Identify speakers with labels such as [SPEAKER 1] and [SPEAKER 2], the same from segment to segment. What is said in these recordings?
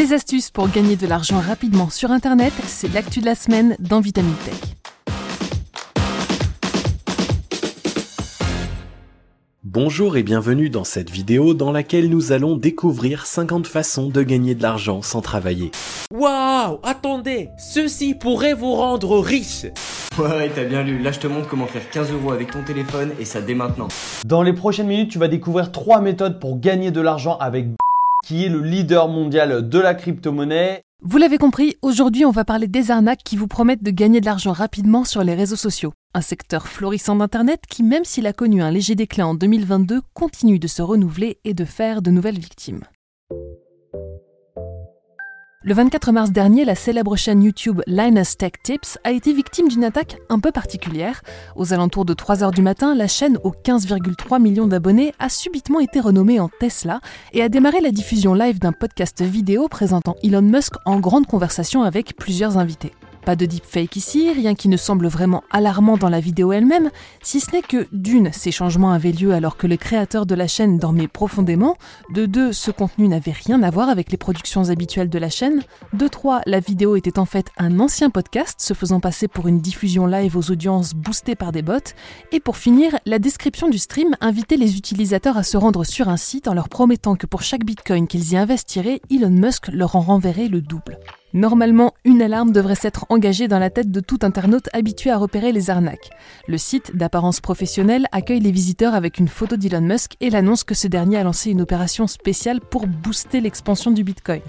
[SPEAKER 1] Des astuces pour gagner de l'argent rapidement sur Internet, c'est l'actu de la semaine dans Vitamine Tech.
[SPEAKER 2] Bonjour et bienvenue dans cette vidéo dans laquelle nous allons découvrir 50 façons de gagner de l'argent sans travailler.
[SPEAKER 3] Waouh Attendez Ceci pourrait vous rendre riche
[SPEAKER 4] Ouais, ouais, t'as bien lu. Là, je te montre comment faire 15 euros avec ton téléphone et ça dès maintenant.
[SPEAKER 5] Dans les prochaines minutes, tu vas découvrir trois méthodes pour gagner de l'argent avec qui est le leader mondial de la crypto-monnaie.
[SPEAKER 1] Vous l'avez compris, aujourd'hui on va parler des arnaques qui vous promettent de gagner de l'argent rapidement sur les réseaux sociaux. Un secteur florissant d'Internet qui, même s'il a connu un léger déclin en 2022, continue de se renouveler et de faire de nouvelles victimes. Le 24 mars dernier, la célèbre chaîne YouTube Linus Tech Tips a été victime d'une attaque un peu particulière. Aux alentours de 3 heures du matin, la chaîne aux 15,3 millions d'abonnés a subitement été renommée en Tesla et a démarré la diffusion live d'un podcast vidéo présentant Elon Musk en grande conversation avec plusieurs invités. Pas de deepfake ici, rien qui ne semble vraiment alarmant dans la vidéo elle-même, si ce n'est que d'une, ces changements avaient lieu alors que le créateur de la chaîne dormait profondément, de deux, ce contenu n'avait rien à voir avec les productions habituelles de la chaîne, de trois, la vidéo était en fait un ancien podcast se faisant passer pour une diffusion live aux audiences boostées par des bots, et pour finir, la description du stream invitait les utilisateurs à se rendre sur un site en leur promettant que pour chaque bitcoin qu'ils y investiraient, Elon Musk leur en renverrait le double. Normalement, une alarme devrait s'être engagée dans la tête de tout internaute habitué à repérer les arnaques. Le site, d'apparence professionnelle, accueille les visiteurs avec une photo d'Elon Musk et l'annonce que ce dernier a lancé une opération spéciale pour booster l'expansion du Bitcoin.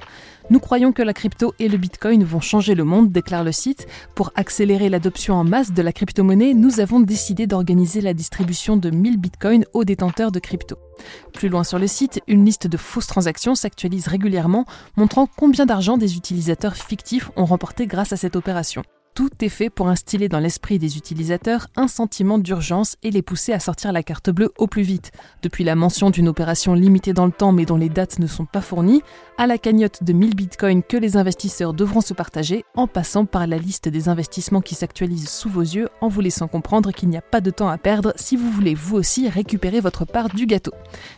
[SPEAKER 1] Nous croyons que la crypto et le Bitcoin vont changer le monde, déclare le site. Pour accélérer l'adoption en masse de la crypto-monnaie, nous avons décidé d'organiser la distribution de 1000 Bitcoins aux détenteurs de crypto. Plus loin sur le site, une liste de fausses transactions s'actualise régulièrement, montrant combien d'argent des utilisateurs fictifs ont remporté grâce à cette opération. Tout est fait pour instiller dans l'esprit des utilisateurs un sentiment d'urgence et les pousser à sortir la carte bleue au plus vite, depuis la mention d'une opération limitée dans le temps mais dont les dates ne sont pas fournies, à la cagnotte de 1000 bitcoins que les investisseurs devront se partager, en passant par la liste des investissements qui s'actualisent sous vos yeux en vous laissant comprendre qu'il n'y a pas de temps à perdre si vous voulez vous aussi récupérer votre part du gâteau.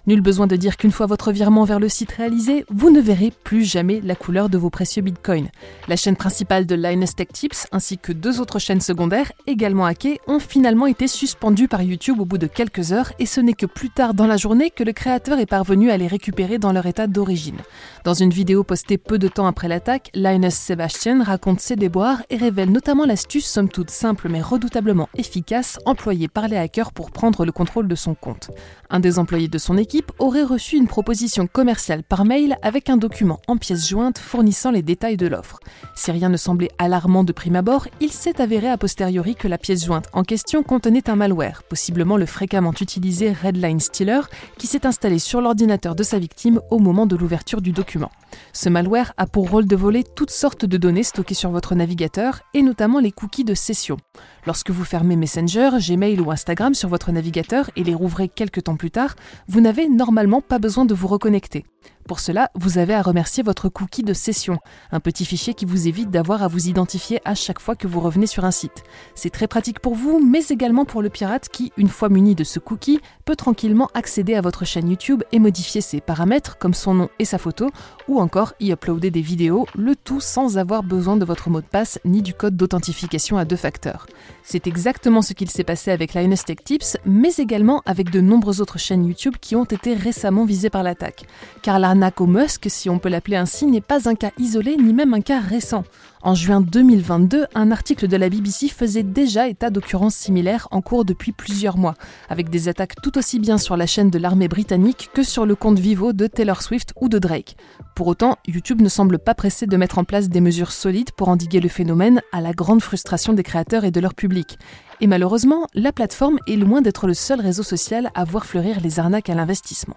[SPEAKER 1] Nul besoin de dire qu'une fois votre virement vers le site réalisé, vous ne verrez plus jamais la couleur de vos précieux bitcoins. La chaîne principale de Linus Tech Tips, ainsi que deux autres chaînes secondaires, également hackées, ont finalement été suspendues par YouTube au bout de quelques heures et ce n'est que plus tard dans la journée que le créateur est parvenu à les récupérer dans leur état d'origine. Dans une vidéo postée peu de temps après l'attaque, Linus Sebastian raconte ses déboires et révèle notamment l'astuce somme toute simple mais redoutablement efficace employée par les hackers pour prendre le contrôle de son compte. Un des employés de son équipe aurait reçu une proposition commerciale par mail avec un document en pièces jointes fournissant les détails de l'offre. Si rien ne semblait alarmant de prime abord, il s'est avéré a posteriori que la pièce jointe en question contenait un malware, possiblement le fréquemment utilisé Redline Stealer, qui s'est installé sur l'ordinateur de sa victime au moment de l'ouverture du document. Ce malware a pour rôle de voler toutes sortes de données stockées sur votre navigateur et notamment les cookies de session. Lorsque vous fermez Messenger, Gmail ou Instagram sur votre navigateur et les rouvrez quelques temps plus tard, vous n'avez normalement pas besoin de vous reconnecter. Pour cela, vous avez à remercier votre cookie de session, un petit fichier qui vous évite d'avoir à vous identifier à chaque fois que vous revenez sur un site. C'est très pratique pour vous, mais également pour le pirate qui, une fois muni de ce cookie, peut tranquillement accéder à votre chaîne YouTube et modifier ses paramètres comme son nom et sa photo, ou encore y uploader des vidéos, le tout sans avoir besoin de votre mot de passe ni du code d'authentification à deux facteurs. C'est exactement ce qu'il s'est passé avec Linus Tech Tips, mais également avec de nombreuses autres chaînes YouTube qui ont été récemment visées par l'attaque. Car l'arnaque au Musk, si on peut l'appeler ainsi, n'est pas un cas isolé ni même un cas récent. En juin 2022, un article de la BBC faisait déjà état d'occurrences similaires en cours depuis plusieurs mois, avec des attaques aussi bien sur la chaîne de l'armée britannique que sur le compte Vivo de Taylor Swift ou de Drake. Pour autant, YouTube ne semble pas pressé de mettre en place des mesures solides pour endiguer le phénomène à la grande frustration des créateurs et de leur public. Et malheureusement, la plateforme est loin d'être le seul réseau social à voir fleurir les arnaques à l'investissement.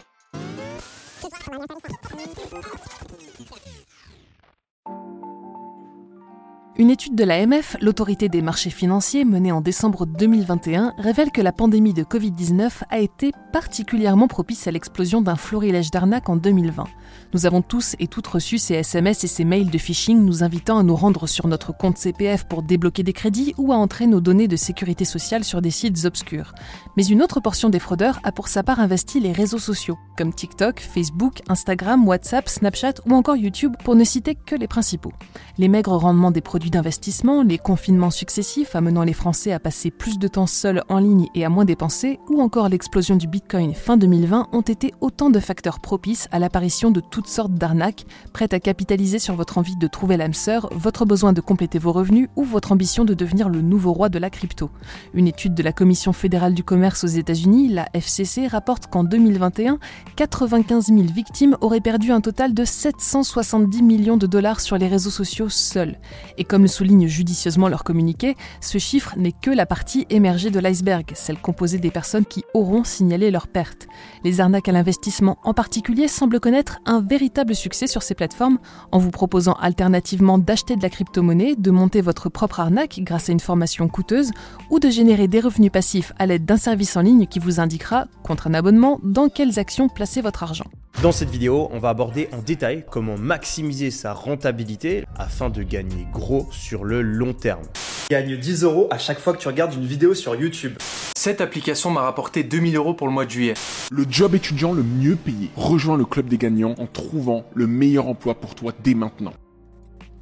[SPEAKER 1] Une étude de l'AMF, l'autorité des marchés financiers, menée en décembre 2021, révèle que la pandémie de Covid-19 a été particulièrement propice à l'explosion d'un florilège d'arnaques en 2020. Nous avons tous et toutes reçu ces SMS et ces mails de phishing nous invitant à nous rendre sur notre compte CPF pour débloquer des crédits ou à entrer nos données de sécurité sociale sur des sites obscurs. Mais une autre portion des fraudeurs a pour sa part investi les réseaux sociaux, comme TikTok, Facebook, Instagram, WhatsApp, Snapchat ou encore YouTube, pour ne citer que les principaux. Les maigres rendements des produits d'investissement, les confinements successifs amenant les Français à passer plus de temps seuls en ligne et à moins dépenser, ou encore l'explosion du Bitcoin fin 2020 ont été autant de facteurs propices à l'apparition de toutes sortes d'arnaques, prêtes à capitaliser sur votre envie de trouver l'âme sœur, votre besoin de compléter vos revenus ou votre ambition de devenir le nouveau roi de la crypto. Une étude de la Commission fédérale du commerce aux États-Unis, la FCC, rapporte qu'en 2021, 95 000 victimes auraient perdu un total de 770 millions de dollars sur les réseaux sociaux seuls. Et comme le souligne judicieusement leur communiqué, ce chiffre n'est que la partie émergée de l'iceberg, celle composée des personnes qui auront signalé leurs pertes. Les arnaques à l'investissement en particulier semblent connaître un véritable succès sur ces plateformes en vous proposant alternativement d'acheter de la crypto-monnaie, de monter votre propre arnaque grâce à une formation coûteuse ou de générer des revenus passifs à l'aide d'un service en ligne qui vous indiquera, contre un abonnement, dans quelles actions placer votre argent.
[SPEAKER 6] Dans cette vidéo, on va aborder en détail comment maximiser sa rentabilité afin de gagner gros sur le long terme.
[SPEAKER 7] Gagne 10 euros à chaque fois que tu regardes une vidéo sur YouTube.
[SPEAKER 8] Cette application m'a rapporté 2000 euros pour le mois de juillet.
[SPEAKER 9] Le job étudiant le mieux payé. Rejoins le club des gagnants en trouvant le meilleur emploi pour toi dès maintenant.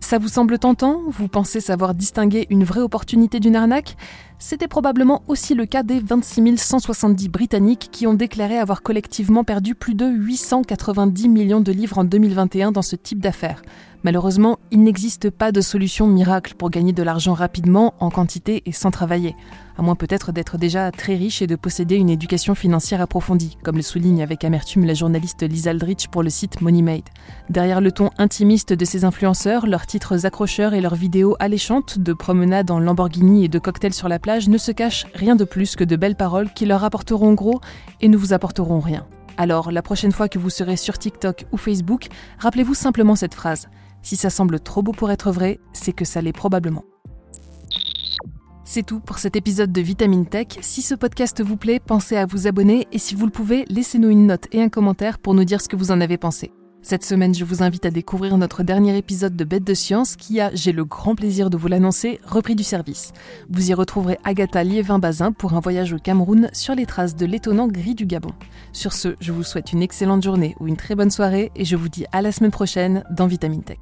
[SPEAKER 1] Ça vous semble tentant? Vous pensez savoir distinguer une vraie opportunité d'une arnaque? C'était probablement aussi le cas des 26 170 Britanniques qui ont déclaré avoir collectivement perdu plus de 890 millions de livres en 2021 dans ce type d'affaires. Malheureusement, il n'existe pas de solution miracle pour gagner de l'argent rapidement, en quantité et sans travailler, à moins peut-être d'être déjà très riche et de posséder une éducation financière approfondie, comme le souligne avec amertume la journaliste Lisa Aldrich pour le site MoneyMade. Derrière le ton intimiste de ces influenceurs, leurs titres accrocheurs et leurs vidéos alléchantes de promenades en Lamborghini et de cocktails sur la ne se cache rien de plus que de belles paroles qui leur apporteront gros et ne vous apporteront rien. Alors, la prochaine fois que vous serez sur TikTok ou Facebook, rappelez-vous simplement cette phrase. Si ça semble trop beau pour être vrai, c'est que ça l'est probablement. C'est tout pour cet épisode de Vitamine Tech. Si ce podcast vous plaît, pensez à vous abonner et si vous le pouvez, laissez-nous une note et un commentaire pour nous dire ce que vous en avez pensé. Cette semaine, je vous invite à découvrir notre dernier épisode de Bête de Science qui a, j'ai le grand plaisir de vous l'annoncer, repris du service. Vous y retrouverez Agatha Liévin-Bazin pour un voyage au Cameroun sur les traces de l'étonnant gris du Gabon. Sur ce, je vous souhaite une excellente journée ou une très bonne soirée et je vous dis à la semaine prochaine dans Vitamine Tech.